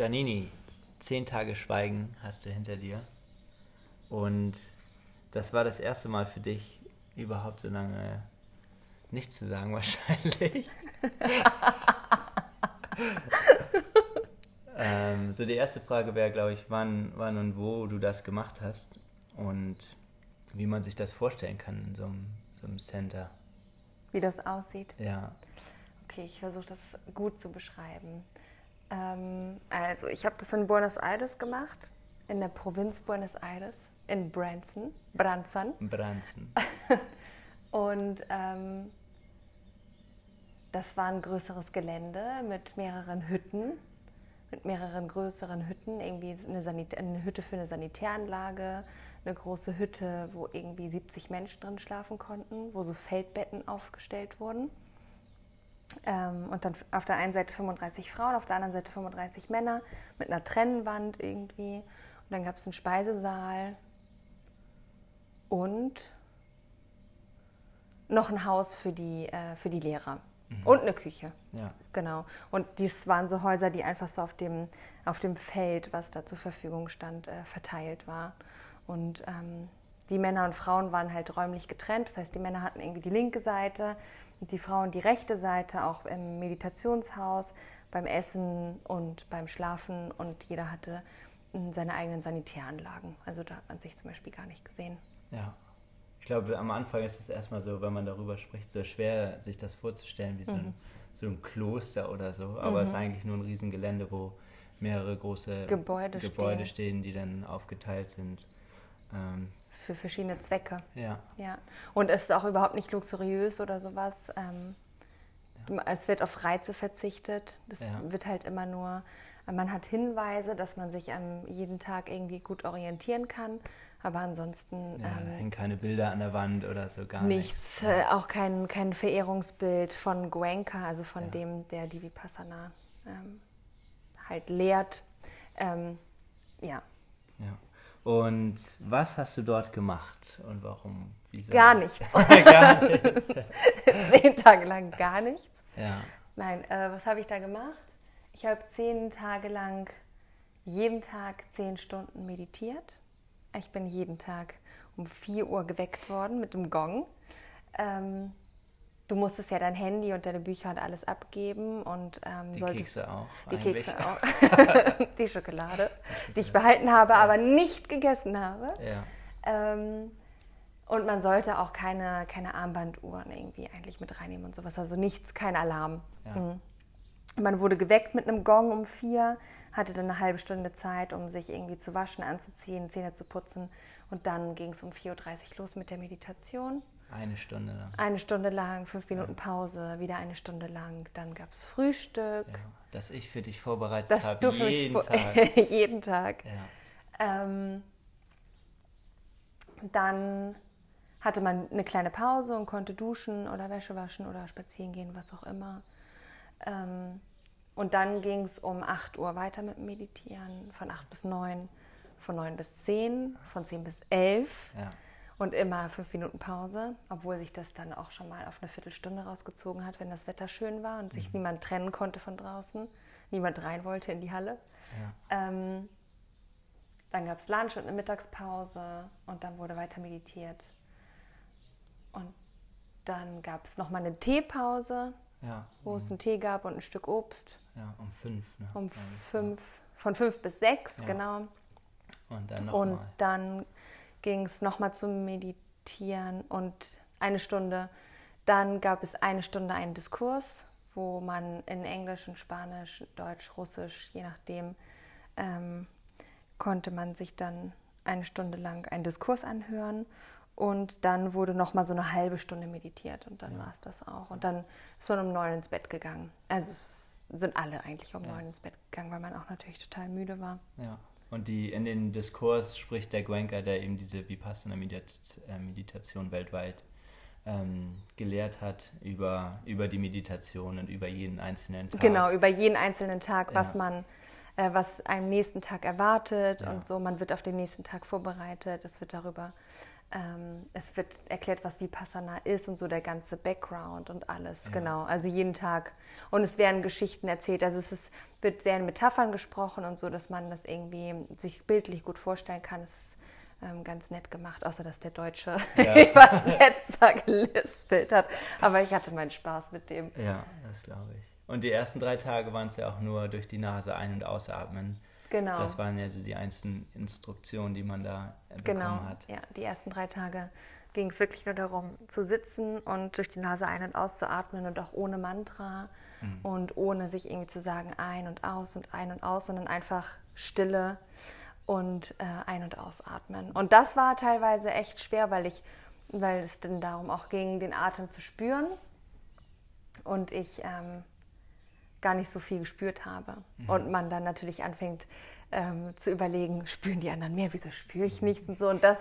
Giannini, zehn Tage Schweigen hast du hinter dir. Und das war das erste Mal für dich, überhaupt so lange nichts zu sagen, wahrscheinlich. ähm, so, die erste Frage wäre, glaube ich, wann, wann und wo du das gemacht hast und wie man sich das vorstellen kann in so einem, so einem Center. Wie das aussieht? Ja. Okay, ich versuche das gut zu beschreiben. Ähm, also, ich habe das in Buenos Aires gemacht, in der Provinz Buenos Aires, in Branson. Branson. Branson. Und ähm, das war ein größeres Gelände mit mehreren Hütten, mit mehreren größeren Hütten, irgendwie eine, Sanit eine Hütte für eine Sanitäranlage, eine große Hütte, wo irgendwie 70 Menschen drin schlafen konnten, wo so Feldbetten aufgestellt wurden. Ähm, und dann auf der einen Seite 35 Frauen, auf der anderen Seite 35 Männer mit einer Trennwand irgendwie. Und dann gab es einen Speisesaal und noch ein Haus für die, äh, für die Lehrer. Mhm. Und eine Küche. Ja. Genau. Und dies waren so Häuser, die einfach so auf dem, auf dem Feld, was da zur Verfügung stand, äh, verteilt war. Und ähm, die Männer und Frauen waren halt räumlich getrennt. Das heißt, die Männer hatten irgendwie die linke Seite die Frauen die rechte Seite, auch im Meditationshaus, beim Essen und beim Schlafen. Und jeder hatte hm, seine eigenen Sanitäranlagen. Also da hat man sich zum Beispiel gar nicht gesehen. Ja. Ich glaube, am Anfang ist es erstmal so, wenn man darüber spricht, so schwer, sich das vorzustellen, wie so, ein, mhm. so ein Kloster oder so. Aber mhm. es ist eigentlich nur ein Riesengelände, wo mehrere große Gebäude, Gebäude stehen. stehen. die dann aufgeteilt sind. Ähm, Für verschiedene Zwecke. Ja. ja. Und es ist auch überhaupt nicht luxuriös oder sowas. Ähm, ja. Es wird auf Reize verzichtet. Das ja. wird halt immer nur, man hat Hinweise, dass man sich am jeden Tag irgendwie gut orientieren kann. Aber ansonsten. Ja, ähm, hängen keine Bilder an der Wand oder so gar nichts. nichts. Äh, auch kein, kein Verehrungsbild von Gwenka, also von dem, der die Vipassana ähm, halt lehrt. Ähm, ja. Ja. Und was hast du dort gemacht und warum? Wieso? Gar nichts. gar nichts. zehn Tage lang gar nichts. Ja. Nein, äh, was habe ich da gemacht? Ich habe zehn Tage lang jeden Tag zehn Stunden meditiert. Ich bin jeden Tag um 4 Uhr geweckt worden mit dem Gong. Ähm, du musstest ja dein Handy und deine Bücher und alles abgeben und ähm, die Kekse auch. Die eigentlich. Kekse auch. die Schokolade, die ich behalten habe, aber nicht gegessen habe. Ähm, und man sollte auch keine, keine Armbanduhren irgendwie eigentlich mit reinnehmen und sowas. Also nichts, kein Alarm. Mhm. Man wurde geweckt mit einem Gong um vier hatte dann eine halbe Stunde Zeit, um sich irgendwie zu waschen, anzuziehen, Zähne zu putzen. Und dann ging es um 4.30 Uhr los mit der Meditation. Eine Stunde lang. Eine Stunde lang, fünf Minuten ja. Pause, wieder eine Stunde lang. Dann gab es Frühstück. Ja, das ich für dich vorbereitet habe, jeden Tag. jeden Tag. Ja. Ähm, dann hatte man eine kleine Pause und konnte duschen oder Wäsche waschen oder spazieren gehen, was auch immer. Ähm, und dann ging es um 8 Uhr weiter mit Meditieren, von 8 bis 9, von 9 bis 10, von 10 bis 11 ja. Und immer 5 Minuten Pause, obwohl sich das dann auch schon mal auf eine Viertelstunde rausgezogen hat, wenn das Wetter schön war und sich mhm. niemand trennen konnte von draußen, niemand rein wollte in die Halle. Ja. Ähm, dann gab es Lunch und eine Mittagspause und dann wurde weiter meditiert. Und dann gab es nochmal eine Teepause ja, wo es einen Tee gab und ein Stück Obst. Ja, um fünf. Ne? Um fünf, von fünf bis sechs, ja. genau. Und dann, und dann ging es nochmal zum Meditieren und eine Stunde. Dann gab es eine Stunde einen Diskurs, wo man in Englisch, in Spanisch, Deutsch, Russisch, je nachdem, ähm, konnte man sich dann eine Stunde lang einen Diskurs anhören und dann wurde noch mal so eine halbe Stunde meditiert und dann ja. war es das auch. Und dann ist man um neun ins Bett gegangen. Also es sind alle eigentlich um ja. neun ins Bett gegangen, weil man auch natürlich total müde war. Ja. Und die, in den Diskurs spricht der Gwenka, der eben diese Vipassana-Meditation äh, weltweit ähm, gelehrt hat, über, über die Meditation und über jeden einzelnen Tag. Genau, über jeden einzelnen Tag, was man, äh, was einem nächsten Tag erwartet und so. Man wird auf den nächsten Tag vorbereitet. Es wird darüber ähm, es wird erklärt, was Vipassana ist und so der ganze Background und alles, ja. genau. Also jeden Tag. Und es werden Geschichten erzählt. Also es ist, wird sehr in Metaphern gesprochen und so, dass man das irgendwie sich bildlich gut vorstellen kann. Es ist ähm, ganz nett gemacht, außer dass der Deutsche ja. Übersetzer gelispelt hat. Aber ich hatte meinen Spaß mit dem. Ja, das glaube ich. Und die ersten drei Tage waren es ja auch nur durch die Nase ein- und ausatmen. Genau. Das waren ja die einzelnen Instruktionen, die man da bekommen genau. hat. Ja, die ersten drei Tage ging es wirklich nur darum, zu sitzen und durch die Nase ein- und auszuatmen und auch ohne Mantra mhm. und ohne sich irgendwie zu sagen ein und aus und ein und aus, sondern einfach Stille und äh, ein- und ausatmen. Und das war teilweise echt schwer, weil ich, weil es dann darum auch ging, den Atem zu spüren und ich ähm, gar nicht so viel gespürt habe. Mhm. Und man dann natürlich anfängt ähm, zu überlegen, spüren die anderen mehr, wieso spüre ich nichts und so. Und das,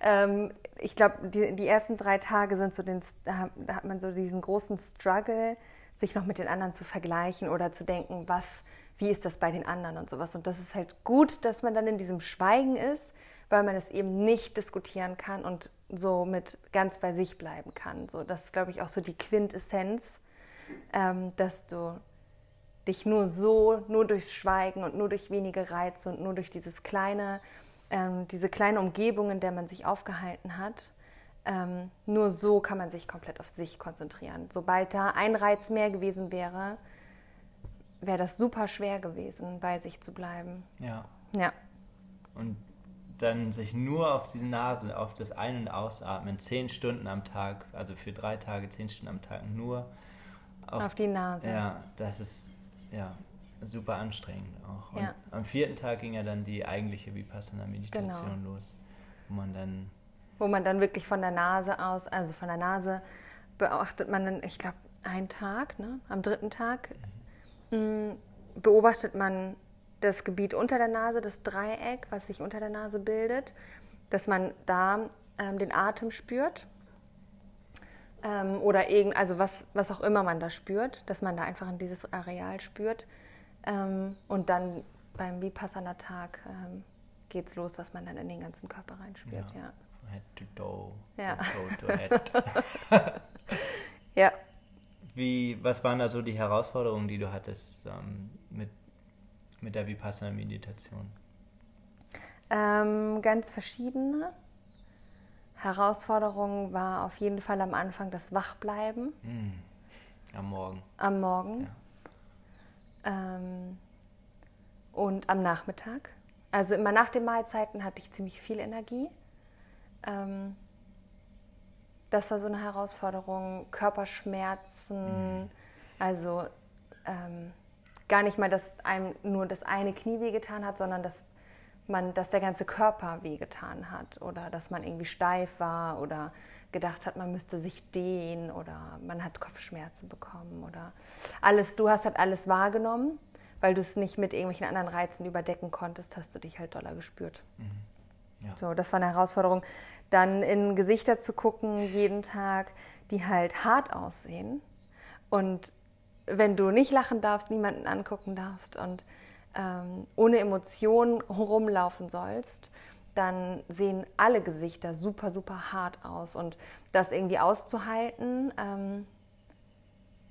ähm, ich glaube, die, die, ersten drei Tage sind so, den, da hat man so diesen großen Struggle, sich noch mit den anderen zu vergleichen oder zu denken, was, wie ist das bei den anderen und sowas. Und das ist halt gut, dass man dann in diesem Schweigen ist, weil man es eben nicht diskutieren kann und so mit ganz bei sich bleiben kann. So, das ist, glaube ich, auch so die Quintessenz, ähm, dass du dich nur so, nur durchs Schweigen und nur durch wenige Reize und nur durch dieses kleine, ähm, diese kleine Umgebung, in der man sich aufgehalten hat, ähm, nur so kann man sich komplett auf sich konzentrieren. Sobald da ein Reiz mehr gewesen wäre, wäre das super schwer gewesen, bei sich zu bleiben. Ja. Ja. Und dann sich nur auf diese Nase, auf das Ein- und Ausatmen, zehn Stunden am Tag, also für drei Tage, zehn Stunden am Tag nur auf, auf die Nase. Ja, das ist ja, super anstrengend auch. Und ja. am vierten Tag ging ja dann die eigentliche Vipassana-Meditation genau. los, wo man dann... Wo man dann wirklich von der Nase aus, also von der Nase beobachtet man dann, ich glaube, einen Tag, ne? am dritten Tag, mhm. beobachtet man das Gebiet unter der Nase, das Dreieck, was sich unter der Nase bildet, dass man da ähm, den Atem spürt ähm, oder irgend, also was, was auch immer man da spürt, dass man da einfach in dieses Areal spürt. Ähm, und dann beim Vipassana-Tag ähm, geht es los, dass man dann in den ganzen Körper reinspürt. Ja. ja. Head to toe, ja. toe to head. ja. Wie, was waren da so die Herausforderungen, die du hattest ähm, mit, mit der Vipassana-Meditation? Ähm, ganz verschiedene. Herausforderung war auf jeden Fall am Anfang das Wachbleiben. Mm. Am Morgen. Am Morgen. Ja. Ähm, und am Nachmittag. Also immer nach den Mahlzeiten hatte ich ziemlich viel Energie. Ähm, das war so eine Herausforderung. Körperschmerzen, mm. also ähm, gar nicht mal, dass einem nur das eine Knie wehgetan hat, sondern dass man, dass der ganze Körper wehgetan hat oder dass man irgendwie steif war oder gedacht hat, man müsste sich dehnen oder man hat Kopfschmerzen bekommen oder alles. Du hast halt alles wahrgenommen, weil du es nicht mit irgendwelchen anderen Reizen überdecken konntest, hast du dich halt doller gespürt. Mhm. Ja. So, das war eine Herausforderung. Dann in Gesichter zu gucken jeden Tag, die halt hart aussehen und wenn du nicht lachen darfst, niemanden angucken darfst und ähm, ohne Emotionen rumlaufen sollst, dann sehen alle Gesichter super, super hart aus. Und das irgendwie auszuhalten, ähm,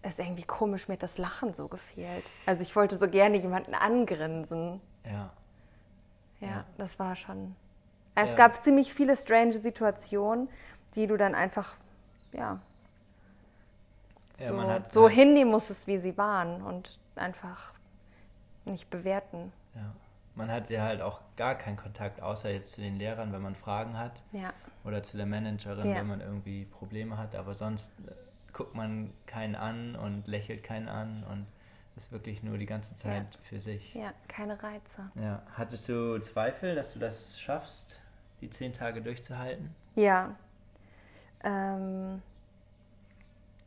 ist irgendwie komisch, mir hat das Lachen so gefehlt. Also ich wollte so gerne jemanden angrinsen. Ja. Ja, ja. das war schon. Es ja. gab ziemlich viele strange Situationen, die du dann einfach, ja, so, ja, so halt hinnehmen musstest, wie sie waren und einfach nicht bewerten. Ja. Man hat ja halt auch gar keinen Kontakt, außer jetzt zu den Lehrern, wenn man Fragen hat. Ja. Oder zu der Managerin, ja. wenn man irgendwie Probleme hat. Aber sonst äh, guckt man keinen an und lächelt keinen an und ist wirklich nur die ganze Zeit ja. für sich. Ja, keine Reize. Ja. Hattest du Zweifel, dass du das schaffst, die zehn Tage durchzuhalten? Ja. Ähm,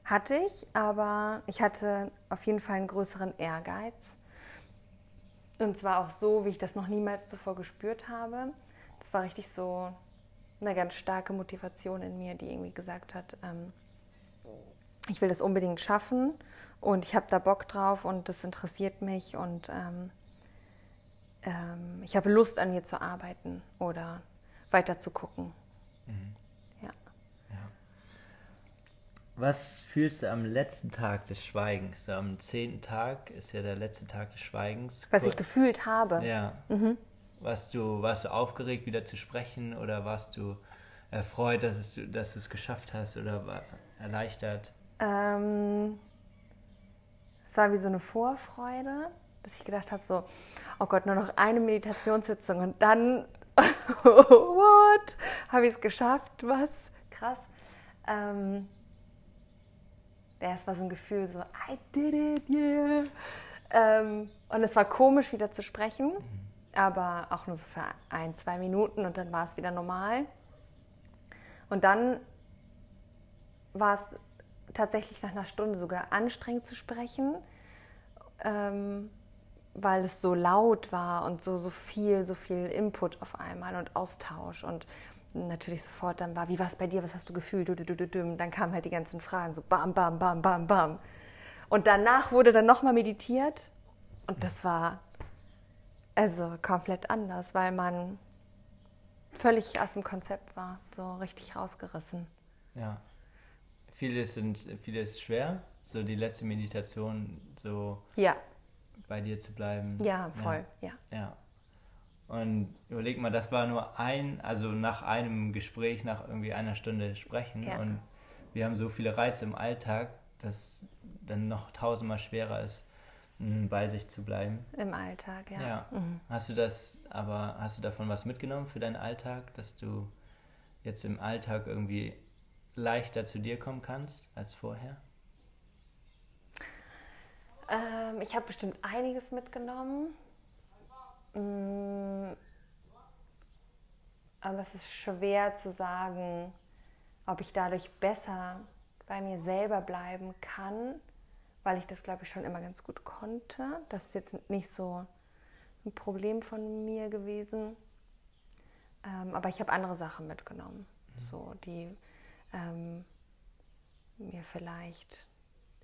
hatte ich, aber ich hatte auf jeden Fall einen größeren Ehrgeiz. Und zwar auch so, wie ich das noch niemals zuvor gespürt habe. Das war richtig so eine ganz starke Motivation in mir, die irgendwie gesagt hat, ähm, ich will das unbedingt schaffen und ich habe da Bock drauf und das interessiert mich und ähm, ähm, ich habe Lust an mir zu arbeiten oder weiter zu gucken. Mhm. Was fühlst du am letzten Tag des Schweigens? So am zehnten Tag ist ja der letzte Tag des Schweigens. Was ich gefühlt habe. Ja. Mhm. Warst, du, warst du aufgeregt, wieder zu sprechen oder warst du erfreut, dass, es, dass du es geschafft hast oder war erleichtert? Ähm, es war wie so eine Vorfreude, dass ich gedacht habe, so, oh Gott, nur noch eine Meditationssitzung und dann, what, habe ich es geschafft, was, krass. Ähm, ja, es war so ein Gefühl, so, I did it, yeah. Ähm, und es war komisch, wieder zu sprechen, aber auch nur so für ein, zwei Minuten und dann war es wieder normal. Und dann war es tatsächlich nach einer Stunde sogar anstrengend zu sprechen, ähm, weil es so laut war und so, so viel, so viel Input auf einmal und Austausch und natürlich sofort dann war, wie war es bei dir, was hast du gefühlt, dann kamen halt die ganzen Fragen, so bam, bam, bam, bam, bam. Und danach wurde dann nochmal meditiert und das war also komplett anders, weil man völlig aus dem Konzept war, so richtig rausgerissen. Ja. Vieles sind vieles schwer, so die letzte Meditation so ja. bei dir zu bleiben. Ja, voll, ja. ja. ja. Und überleg mal, das war nur ein, also nach einem Gespräch, nach irgendwie einer Stunde sprechen. Ja. Und wir haben so viele Reize im Alltag, dass dann noch tausendmal schwerer ist, bei sich zu bleiben. Im Alltag, ja. ja. Mhm. Hast du das, aber hast du davon was mitgenommen für deinen Alltag, dass du jetzt im Alltag irgendwie leichter zu dir kommen kannst als vorher? Ähm, ich habe bestimmt einiges mitgenommen. Mm. Aber es ist schwer zu sagen, ob ich dadurch besser bei mir selber bleiben kann, weil ich das, glaube ich, schon immer ganz gut konnte. Das ist jetzt nicht so ein Problem von mir gewesen. Ähm, aber ich habe andere Sachen mitgenommen, mhm. so, die ähm, mir vielleicht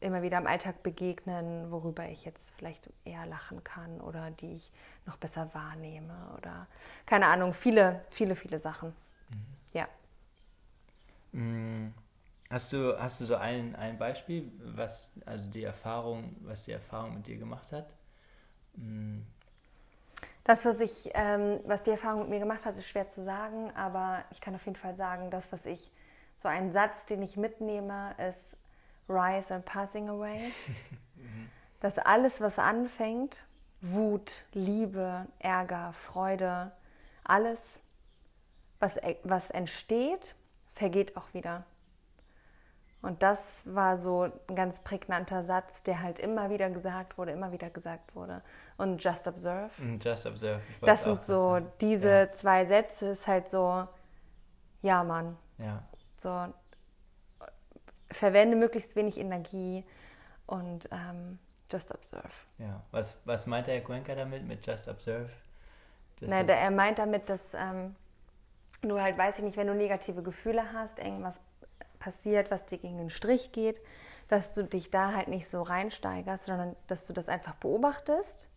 immer wieder im Alltag begegnen, worüber ich jetzt vielleicht eher lachen kann oder die ich noch besser wahrnehme oder keine Ahnung, viele, viele, viele Sachen. Mhm. Ja. Mm, hast du, hast du so ein, ein Beispiel, was also die Erfahrung, was die Erfahrung mit dir gemacht hat? Mm. Das, was ich, ähm, was die Erfahrung mit mir gemacht hat, ist schwer zu sagen, aber ich kann auf jeden Fall sagen, das, was ich, so ein Satz, den ich mitnehme, ist, Rise and Passing Away. Dass alles, was anfängt, Wut, Liebe, Ärger, Freude, alles, was, was entsteht, vergeht auch wieder. Und das war so ein ganz prägnanter Satz, der halt immer wieder gesagt wurde, immer wieder gesagt wurde. Und Just Observe. Just Observe. Das sind so, diese ja. zwei Sätze ist halt so, ja Mann. Ja. So, verwende möglichst wenig Energie und ähm, just observe. Ja, was, was meint der Herr Cuenca damit, mit just observe? Der, er meint damit, dass ähm, du halt, weiß ich nicht, wenn du negative Gefühle hast, irgendwas passiert, was dir gegen den Strich geht, dass du dich da halt nicht so reinsteigerst, sondern dass du das einfach beobachtest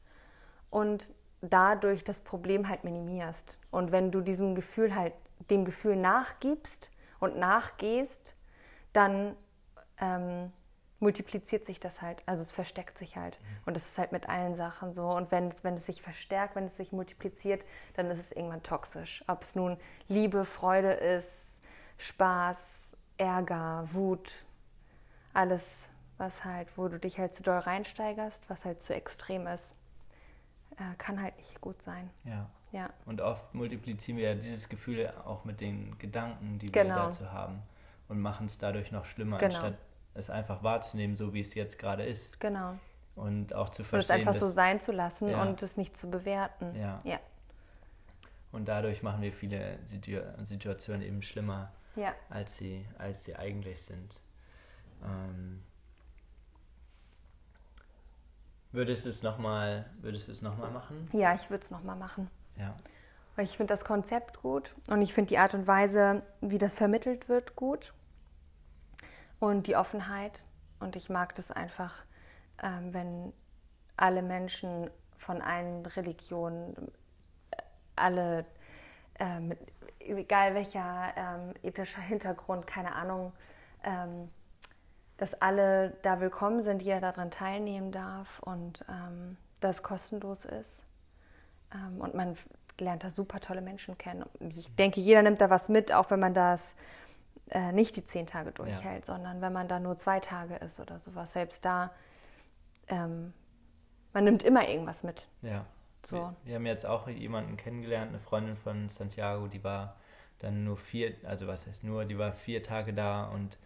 und dadurch das Problem halt minimierst. Und wenn du diesem Gefühl halt, dem Gefühl nachgibst und nachgehst, dann ähm, multipliziert sich das halt, also es versteckt sich halt. Mhm. Und das ist halt mit allen Sachen so. Und wenn es, wenn es sich verstärkt, wenn es sich multipliziert, dann ist es irgendwann toxisch. Ob es nun Liebe, Freude ist, Spaß, Ärger, Wut, alles, was halt, wo du dich halt zu doll reinsteigerst, was halt zu extrem ist, äh, kann halt nicht gut sein. Ja. ja. Und oft multiplizieren wir ja dieses Gefühl auch mit den Gedanken, die genau. wir dazu haben und machen es dadurch noch schlimmer, genau. anstatt es einfach wahrzunehmen, so wie es jetzt gerade ist. Genau. Und auch zu verstehen. Und es einfach so sein zu lassen ja. und es nicht zu bewerten. Ja. ja. Und dadurch machen wir viele Situationen eben schlimmer, ja. als, sie, als sie eigentlich sind. Ähm, würdest du es nochmal noch machen? Ja, ich würde es nochmal machen. Ja. Weil ich finde das Konzept gut und ich finde die Art und Weise, wie das vermittelt wird, gut. Und die Offenheit. Und ich mag das einfach, ähm, wenn alle Menschen von allen Religionen, äh, alle, ähm, egal welcher ähm, ethischer Hintergrund, keine Ahnung, ähm, dass alle da willkommen sind, jeder daran teilnehmen darf und ähm, dass es kostenlos ist. Ähm, und man lernt da super tolle Menschen kennen. Ich denke, jeder nimmt da was mit, auch wenn man das äh, nicht die zehn Tage durchhält, ja. sondern wenn man da nur zwei Tage ist oder sowas. Selbst da, ähm, man nimmt immer irgendwas mit. Ja. So. Wir, wir, haben jetzt auch jemanden kennengelernt, eine Freundin von Santiago, die war dann nur vier, also was heißt nur, die war vier Tage da und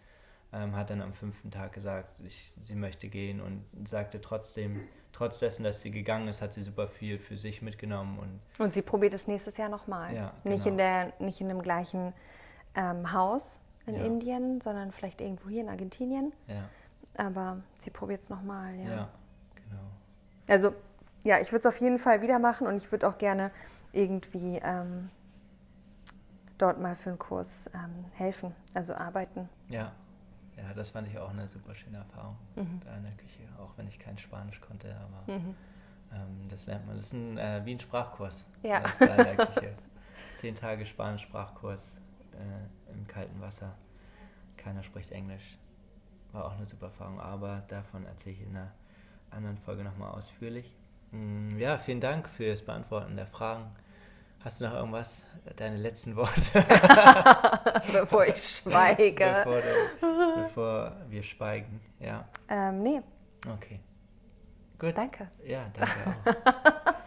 ähm, hat dann am fünften Tag gesagt, ich, sie möchte gehen und sagte trotzdem, trotz dessen, dass sie gegangen ist, hat sie super viel für sich mitgenommen. Und, und sie probiert es nächstes Jahr nochmal. Ja, genau. nicht, in der, nicht in dem gleichen ähm, Haus in ja. Indien, sondern vielleicht irgendwo hier in Argentinien. Ja. Aber sie probiert es nochmal, ja. Ja, genau. Also, ja, ich würde es auf jeden Fall wieder machen und ich würde auch gerne irgendwie ähm, dort mal für einen Kurs ähm, helfen, also arbeiten. Ja. Ja, das fand ich auch eine super schöne Erfahrung mhm. da in der Küche, auch wenn ich kein Spanisch konnte, aber mhm. ähm, das lernt man. Das ist ein, äh, wie ein Sprachkurs. Ja. Da in der Küche. Zehn Tage Spanisch-Sprachkurs äh, im kalten Wasser. Keiner spricht Englisch. War auch eine super Erfahrung, aber davon erzähle ich in einer anderen Folge nochmal ausführlich. Mm, ja, vielen Dank fürs Beantworten der Fragen. Hast du noch irgendwas? Deine letzten Worte? bevor ich schweige. bevor, du, bevor, wir schweigen, ja. Ähm, nee. Okay. Gut. Danke. Ja, danke auch.